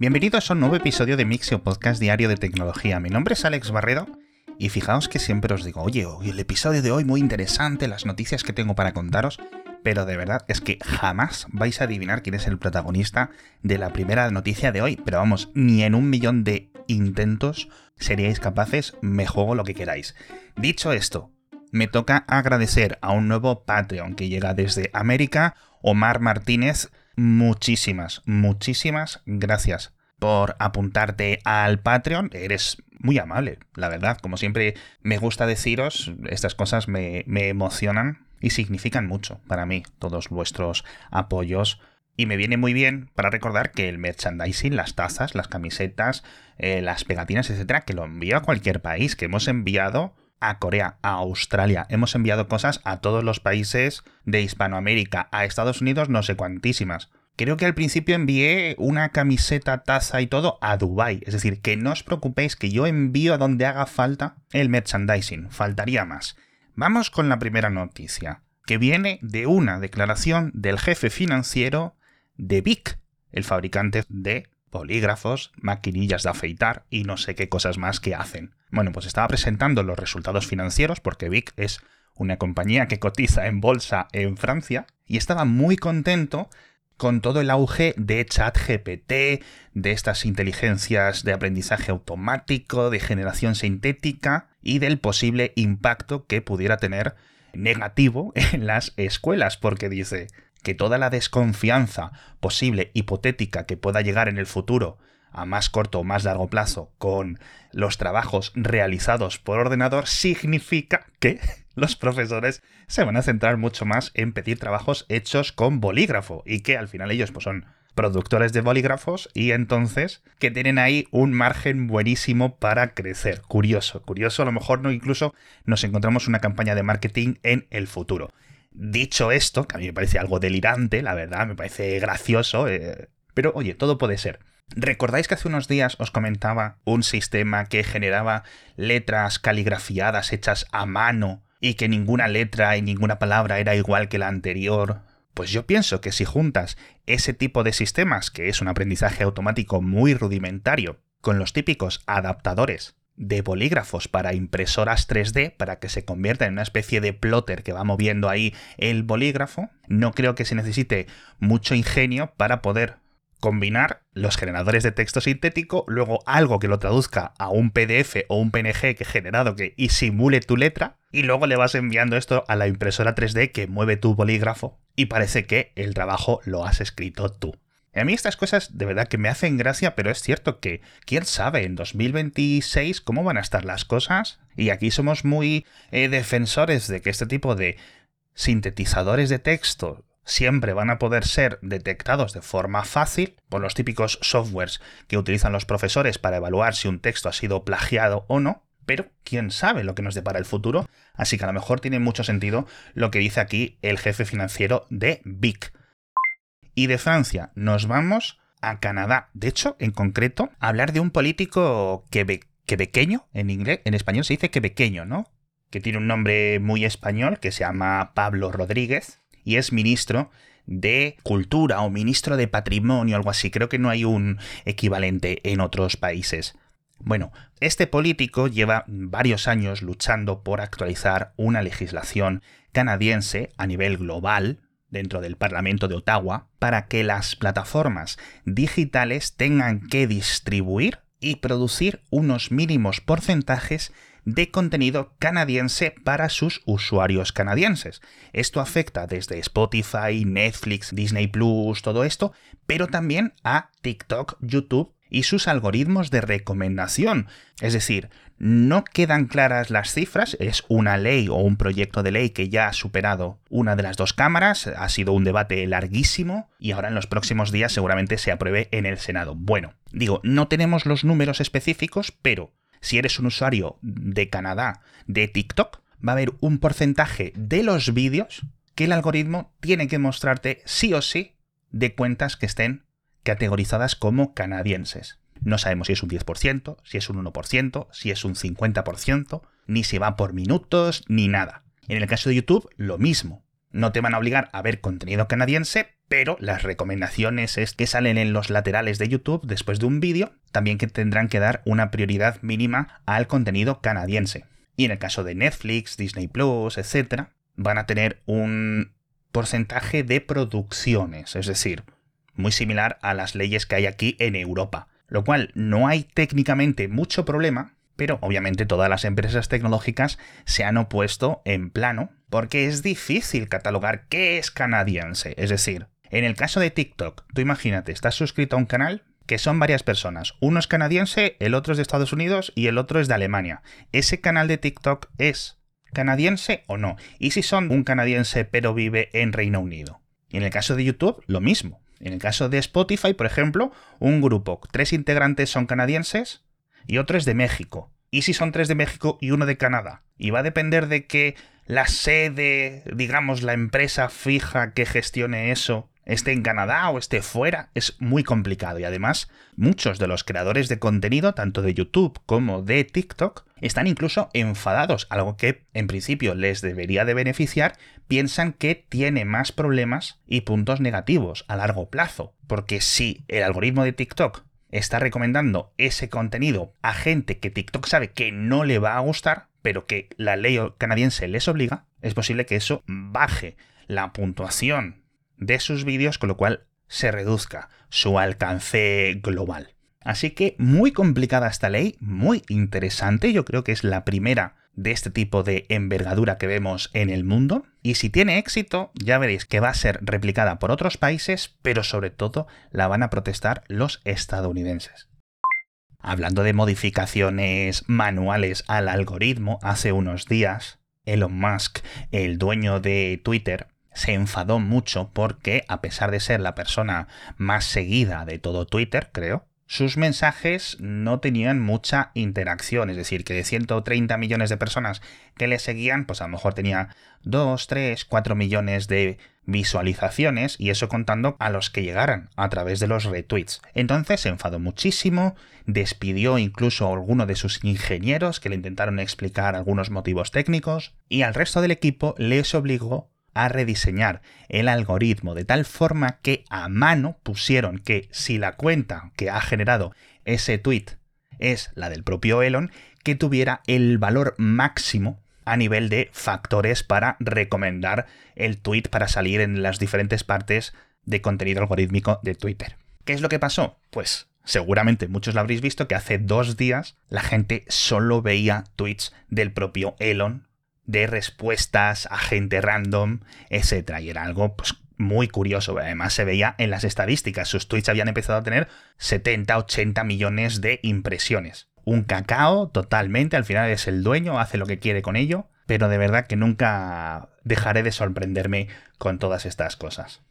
Bienvenidos a un nuevo episodio de Mixio Podcast Diario de Tecnología. Mi nombre es Alex Barredo y fijaos que siempre os digo, oye, el episodio de hoy muy interesante, las noticias que tengo para contaros, pero de verdad es que jamás vais a adivinar quién es el protagonista de la primera noticia de hoy. Pero vamos, ni en un millón de intentos seríais capaces, me juego lo que queráis. Dicho esto, me toca agradecer a un nuevo Patreon que llega desde América, Omar Martínez. Muchísimas, muchísimas gracias por apuntarte al Patreon. Eres muy amable, la verdad. Como siempre me gusta deciros, estas cosas me, me emocionan y significan mucho para mí, todos vuestros apoyos. Y me viene muy bien para recordar que el merchandising, las tazas, las camisetas, eh, las pegatinas, etcétera, que lo envío a cualquier país, que hemos enviado a Corea, a Australia, hemos enviado cosas a todos los países de Hispanoamérica, a Estados Unidos, no sé cuantísimas. Creo que al principio envié una camiseta, taza y todo a Dubai. Es decir, que no os preocupéis que yo envío a donde haga falta el merchandising. Faltaría más. Vamos con la primera noticia, que viene de una declaración del jefe financiero de Vic, el fabricante de polígrafos, maquinillas de afeitar y no sé qué cosas más que hacen. Bueno, pues estaba presentando los resultados financieros porque Vic es una compañía que cotiza en bolsa en Francia y estaba muy contento con todo el auge de ChatGPT, de estas inteligencias de aprendizaje automático, de generación sintética y del posible impacto que pudiera tener negativo en las escuelas, porque dice que toda la desconfianza posible, hipotética, que pueda llegar en el futuro a más corto o más largo plazo con los trabajos realizados por ordenador significa que los profesores se van a centrar mucho más en pedir trabajos hechos con bolígrafo y que al final ellos pues, son productores de bolígrafos y entonces que tienen ahí un margen buenísimo para crecer. Curioso, curioso, a lo mejor no incluso nos encontramos una campaña de marketing en el futuro. Dicho esto, que a mí me parece algo delirante, la verdad, me parece gracioso, eh, pero oye, todo puede ser. ¿Recordáis que hace unos días os comentaba un sistema que generaba letras caligrafiadas hechas a mano y que ninguna letra y ninguna palabra era igual que la anterior? Pues yo pienso que si juntas ese tipo de sistemas, que es un aprendizaje automático muy rudimentario, con los típicos adaptadores de bolígrafos para impresoras 3D para que se convierta en una especie de plotter que va moviendo ahí el bolígrafo, no creo que se necesite mucho ingenio para poder combinar los generadores de texto sintético, luego algo que lo traduzca a un PDF o un PNG que generado que y simule tu letra, y luego le vas enviando esto a la impresora 3D que mueve tu bolígrafo y parece que el trabajo lo has escrito tú. A mí estas cosas de verdad que me hacen gracia, pero es cierto que quién sabe en 2026 cómo van a estar las cosas. Y aquí somos muy eh, defensores de que este tipo de sintetizadores de texto siempre van a poder ser detectados de forma fácil por los típicos softwares que utilizan los profesores para evaluar si un texto ha sido plagiado o no, pero quién sabe lo que nos depara el futuro, así que a lo mejor tiene mucho sentido lo que dice aquí el jefe financiero de BIC. Y de Francia nos vamos a Canadá. De hecho, en concreto, hablar de un político que quebequeño, en inglés, en español se dice quebequeño, ¿no? Que tiene un nombre muy español que se llama Pablo Rodríguez, y es ministro de Cultura o ministro de Patrimonio, algo así. Creo que no hay un equivalente en otros países. Bueno, este político lleva varios años luchando por actualizar una legislación canadiense a nivel global dentro del Parlamento de Ottawa para que las plataformas digitales tengan que distribuir y producir unos mínimos porcentajes de contenido canadiense para sus usuarios canadienses. Esto afecta desde Spotify, Netflix, Disney Plus, todo esto, pero también a TikTok, YouTube y sus algoritmos de recomendación. Es decir, no quedan claras las cifras, es una ley o un proyecto de ley que ya ha superado una de las dos cámaras, ha sido un debate larguísimo y ahora en los próximos días seguramente se apruebe en el Senado. Bueno, digo, no tenemos los números específicos, pero si eres un usuario de Canadá de TikTok, va a haber un porcentaje de los vídeos que el algoritmo tiene que mostrarte sí o sí de cuentas que estén categorizadas como canadienses. No sabemos si es un 10%, si es un 1%, si es un 50%, ni si va por minutos, ni nada. En el caso de YouTube, lo mismo. no te van a obligar a ver contenido canadiense, pero las recomendaciones es que salen en los laterales de YouTube después de un vídeo, también que tendrán que dar una prioridad mínima al contenido canadiense. Y en el caso de Netflix, Disney Plus, etc., van a tener un porcentaje de producciones, es decir, muy similar a las leyes que hay aquí en Europa. Lo cual no hay técnicamente mucho problema, pero obviamente todas las empresas tecnológicas se han opuesto en plano porque es difícil catalogar qué es canadiense. Es decir, en el caso de TikTok, tú imagínate, estás suscrito a un canal que son varias personas. Uno es canadiense, el otro es de Estados Unidos y el otro es de Alemania. ¿Ese canal de TikTok es canadiense o no? ¿Y si son un canadiense pero vive en Reino Unido? Y en el caso de YouTube, lo mismo. En el caso de Spotify, por ejemplo, un grupo, tres integrantes son canadienses y otro es de México. ¿Y si son tres de México y uno de Canadá? Y va a depender de que la sede, digamos, la empresa fija que gestione eso, esté en Canadá o esté fuera, es muy complicado. Y además, muchos de los creadores de contenido, tanto de YouTube como de TikTok, están incluso enfadados, algo que en principio les debería de beneficiar, piensan que tiene más problemas y puntos negativos a largo plazo. Porque si el algoritmo de TikTok está recomendando ese contenido a gente que TikTok sabe que no le va a gustar, pero que la ley canadiense les obliga, es posible que eso baje la puntuación de sus vídeos, con lo cual se reduzca su alcance global. Así que muy complicada esta ley, muy interesante, yo creo que es la primera de este tipo de envergadura que vemos en el mundo. Y si tiene éxito, ya veréis que va a ser replicada por otros países, pero sobre todo la van a protestar los estadounidenses. Hablando de modificaciones manuales al algoritmo, hace unos días Elon Musk, el dueño de Twitter, se enfadó mucho porque, a pesar de ser la persona más seguida de todo Twitter, creo, sus mensajes no tenían mucha interacción, es decir, que de 130 millones de personas que le seguían, pues a lo mejor tenía 2, 3, 4 millones de visualizaciones y eso contando a los que llegaran a través de los retweets. Entonces se enfadó muchísimo, despidió incluso a alguno de sus ingenieros que le intentaron explicar algunos motivos técnicos y al resto del equipo les obligó a rediseñar el algoritmo de tal forma que a mano pusieron que si la cuenta que ha generado ese tweet es la del propio Elon, que tuviera el valor máximo a nivel de factores para recomendar el tweet para salir en las diferentes partes de contenido algorítmico de Twitter. ¿Qué es lo que pasó? Pues seguramente muchos lo habréis visto que hace dos días la gente solo veía tweets del propio Elon de respuestas a gente random, etc. Y era algo pues, muy curioso. Además, se veía en las estadísticas. Sus tweets habían empezado a tener 70, 80 millones de impresiones. Un cacao totalmente. Al final es el dueño, hace lo que quiere con ello. Pero de verdad que nunca dejaré de sorprenderme con todas estas cosas.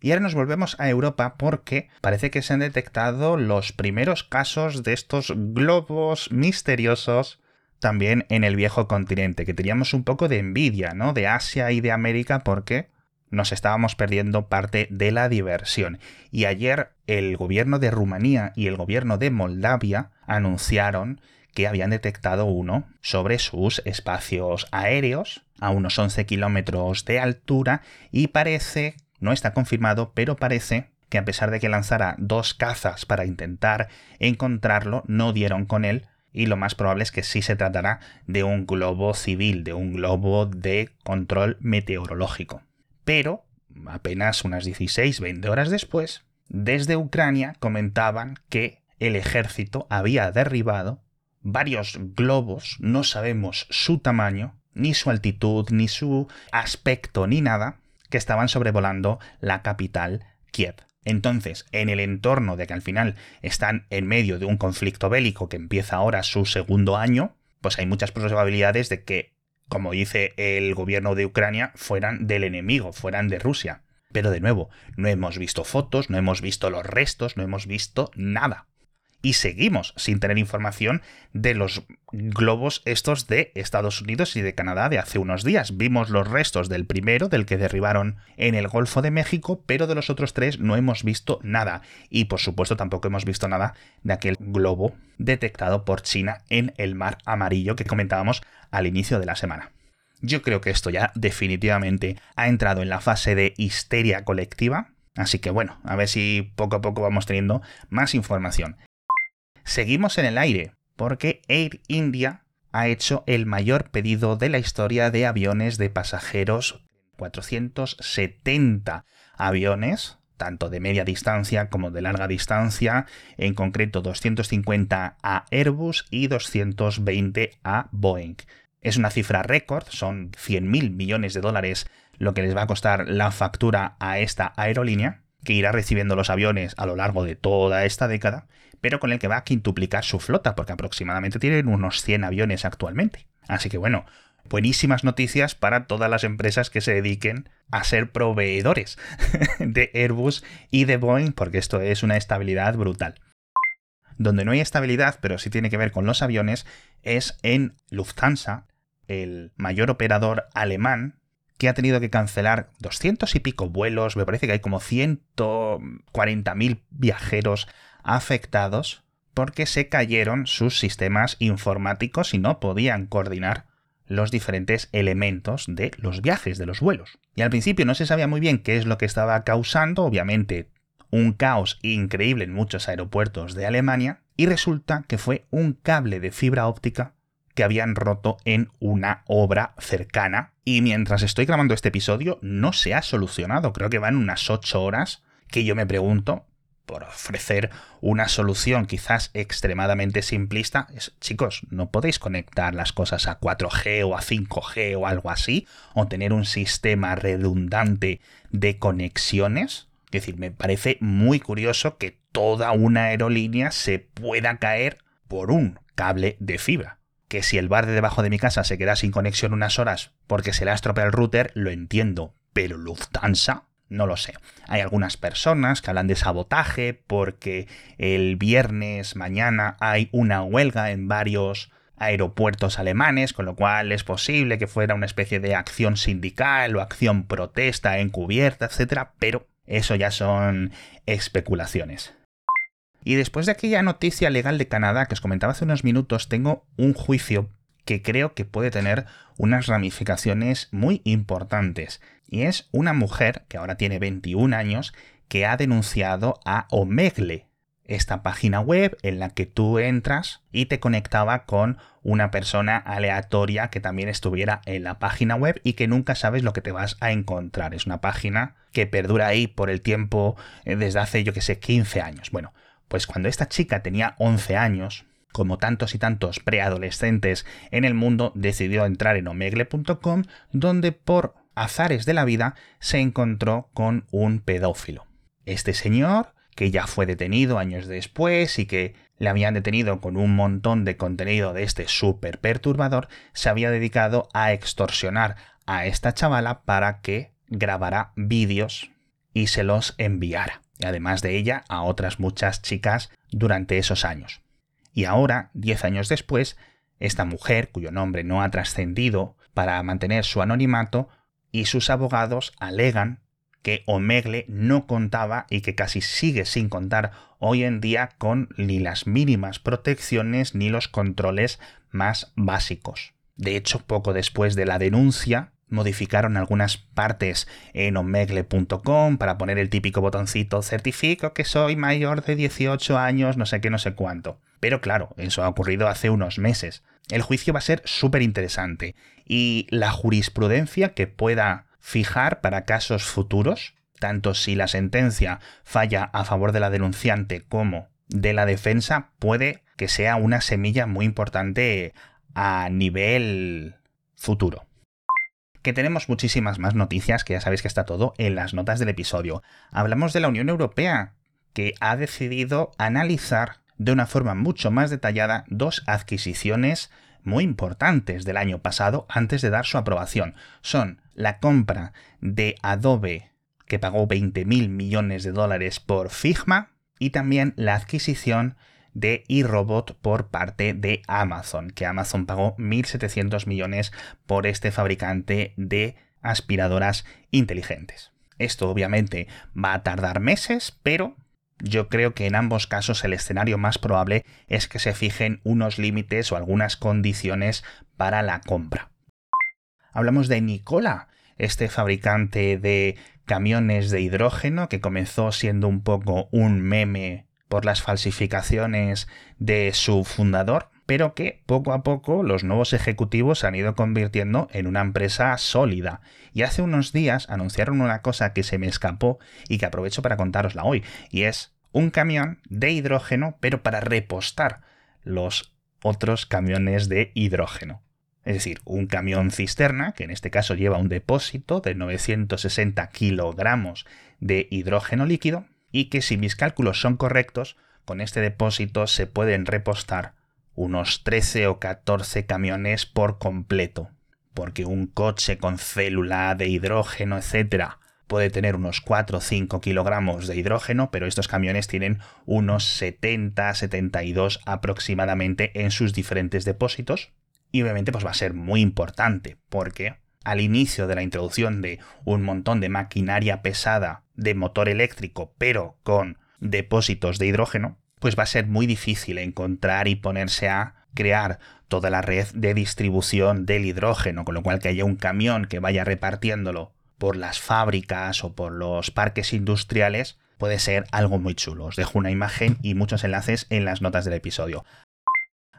Y ahora nos volvemos a Europa porque parece que se han detectado los primeros casos de estos globos misteriosos también en el viejo continente, que teníamos un poco de envidia, ¿no? De Asia y de América porque nos estábamos perdiendo parte de la diversión. Y ayer el gobierno de Rumanía y el gobierno de Moldavia anunciaron que habían detectado uno sobre sus espacios aéreos a unos 11 kilómetros de altura y parece, no está confirmado, pero parece que a pesar de que lanzara dos cazas para intentar encontrarlo, no dieron con él y lo más probable es que sí se tratará de un globo civil, de un globo de control meteorológico. Pero, apenas unas 16-20 horas después, desde Ucrania comentaban que el ejército había derribado varios globos, no sabemos su tamaño, ni su altitud, ni su aspecto, ni nada, que estaban sobrevolando la capital Kiev. Entonces, en el entorno de que al final están en medio de un conflicto bélico que empieza ahora su segundo año, pues hay muchas probabilidades de que, como dice el gobierno de Ucrania, fueran del enemigo, fueran de Rusia. Pero de nuevo, no hemos visto fotos, no hemos visto los restos, no hemos visto nada y seguimos sin tener información de los globos estos de Estados Unidos y de Canadá de hace unos días. Vimos los restos del primero, del que derribaron en el Golfo de México, pero de los otros tres no hemos visto nada. Y por supuesto tampoco hemos visto nada de aquel globo detectado por China en el Mar Amarillo que comentábamos al inicio de la semana. Yo creo que esto ya definitivamente ha entrado en la fase de histeria colectiva, así que bueno, a ver si poco a poco vamos teniendo más información. Seguimos en el aire, porque Air India ha hecho el mayor pedido de la historia de aviones de pasajeros, 470 aviones, tanto de media distancia como de larga distancia, en concreto 250 a Airbus y 220 a Boeing. Es una cifra récord, son 100.000 millones de dólares lo que les va a costar la factura a esta aerolínea, que irá recibiendo los aviones a lo largo de toda esta década, pero con el que va a quintuplicar su flota, porque aproximadamente tienen unos 100 aviones actualmente. Así que bueno, buenísimas noticias para todas las empresas que se dediquen a ser proveedores de Airbus y de Boeing, porque esto es una estabilidad brutal. Donde no hay estabilidad, pero sí tiene que ver con los aviones, es en Lufthansa, el mayor operador alemán que ha tenido que cancelar 200 y pico vuelos, me parece que hay como 140.000 viajeros afectados porque se cayeron sus sistemas informáticos y no podían coordinar los diferentes elementos de los viajes, de los vuelos. Y al principio no se sabía muy bien qué es lo que estaba causando, obviamente un caos increíble en muchos aeropuertos de Alemania, y resulta que fue un cable de fibra óptica que habían roto en una obra cercana. Y mientras estoy grabando este episodio, no se ha solucionado. Creo que van unas 8 horas que yo me pregunto, por ofrecer una solución quizás extremadamente simplista, es, chicos, no podéis conectar las cosas a 4G o a 5G o algo así, o tener un sistema redundante de conexiones. Es decir, me parece muy curioso que toda una aerolínea se pueda caer por un cable de fibra que si el bar de debajo de mi casa se queda sin conexión unas horas porque se le ha estropeado el router, lo entiendo. Pero Lufthansa, no lo sé. Hay algunas personas que hablan de sabotaje porque el viernes mañana hay una huelga en varios aeropuertos alemanes, con lo cual es posible que fuera una especie de acción sindical o acción protesta encubierta, etc. Pero eso ya son especulaciones. Y después de aquella noticia legal de Canadá que os comentaba hace unos minutos, tengo un juicio que creo que puede tener unas ramificaciones muy importantes. Y es una mujer, que ahora tiene 21 años, que ha denunciado a Omegle, esta página web en la que tú entras y te conectaba con una persona aleatoria que también estuviera en la página web y que nunca sabes lo que te vas a encontrar. Es una página que perdura ahí por el tiempo eh, desde hace, yo que sé, 15 años. Bueno, pues cuando esta chica tenía 11 años, como tantos y tantos preadolescentes en el mundo, decidió entrar en omegle.com, donde por azares de la vida se encontró con un pedófilo. Este señor, que ya fue detenido años después y que le habían detenido con un montón de contenido de este súper perturbador, se había dedicado a extorsionar a esta chavala para que grabara vídeos y se los enviara y además de ella a otras muchas chicas durante esos años. Y ahora, diez años después, esta mujer, cuyo nombre no ha trascendido para mantener su anonimato, y sus abogados alegan que Omegle no contaba y que casi sigue sin contar hoy en día con ni las mínimas protecciones ni los controles más básicos. De hecho, poco después de la denuncia, modificaron algunas partes en omegle.com para poner el típico botoncito certifico que soy mayor de 18 años, no sé qué, no sé cuánto. Pero claro, eso ha ocurrido hace unos meses. El juicio va a ser súper interesante y la jurisprudencia que pueda fijar para casos futuros, tanto si la sentencia falla a favor de la denunciante como de la defensa, puede que sea una semilla muy importante a nivel futuro que tenemos muchísimas más noticias, que ya sabéis que está todo en las notas del episodio. Hablamos de la Unión Europea, que ha decidido analizar de una forma mucho más detallada dos adquisiciones muy importantes del año pasado antes de dar su aprobación. Son la compra de Adobe, que pagó 20.000 millones de dólares por Figma, y también la adquisición de iRobot por parte de Amazon, que Amazon pagó 1.700 millones por este fabricante de aspiradoras inteligentes. Esto obviamente va a tardar meses, pero yo creo que en ambos casos el escenario más probable es que se fijen unos límites o algunas condiciones para la compra. Hablamos de Nicola, este fabricante de camiones de hidrógeno que comenzó siendo un poco un meme por las falsificaciones de su fundador, pero que poco a poco los nuevos ejecutivos se han ido convirtiendo en una empresa sólida. Y hace unos días anunciaron una cosa que se me escapó y que aprovecho para contárosla hoy, y es un camión de hidrógeno, pero para repostar los otros camiones de hidrógeno. Es decir, un camión cisterna, que en este caso lleva un depósito de 960 kilogramos de hidrógeno líquido, y que si mis cálculos son correctos, con este depósito se pueden repostar unos 13 o 14 camiones por completo. Porque un coche con célula de hidrógeno, etcétera, puede tener unos 4 o 5 kilogramos de hidrógeno, pero estos camiones tienen unos 70, 72 aproximadamente en sus diferentes depósitos. Y obviamente pues va a ser muy importante, porque al inicio de la introducción de un montón de maquinaria pesada de motor eléctrico, pero con depósitos de hidrógeno, pues va a ser muy difícil encontrar y ponerse a crear toda la red de distribución del hidrógeno, con lo cual que haya un camión que vaya repartiéndolo por las fábricas o por los parques industriales puede ser algo muy chulo. Os dejo una imagen y muchos enlaces en las notas del episodio.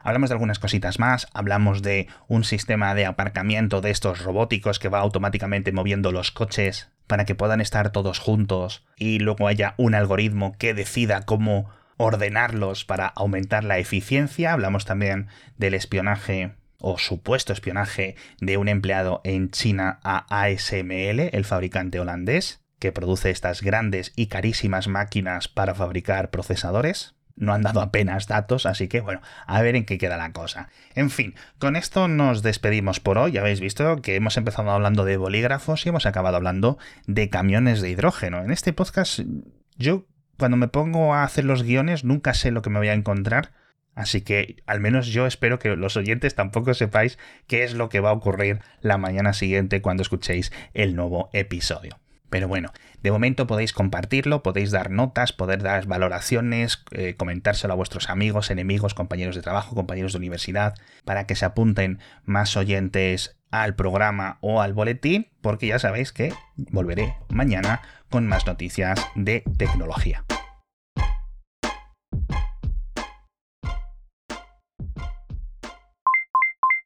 Hablamos de algunas cositas más, hablamos de un sistema de aparcamiento de estos robóticos que va automáticamente moviendo los coches para que puedan estar todos juntos y luego haya un algoritmo que decida cómo ordenarlos para aumentar la eficiencia. Hablamos también del espionaje o supuesto espionaje de un empleado en China a ASML, el fabricante holandés, que produce estas grandes y carísimas máquinas para fabricar procesadores. No han dado apenas datos, así que bueno, a ver en qué queda la cosa. En fin, con esto nos despedimos por hoy. Ya habéis visto que hemos empezado hablando de bolígrafos y hemos acabado hablando de camiones de hidrógeno. En este podcast yo cuando me pongo a hacer los guiones nunca sé lo que me voy a encontrar. Así que al menos yo espero que los oyentes tampoco sepáis qué es lo que va a ocurrir la mañana siguiente cuando escuchéis el nuevo episodio. Pero bueno, de momento podéis compartirlo, podéis dar notas, poder dar valoraciones, eh, comentárselo a vuestros amigos, enemigos, compañeros de trabajo, compañeros de universidad, para que se apunten más oyentes al programa o al boletín, porque ya sabéis que volveré mañana con más noticias de tecnología.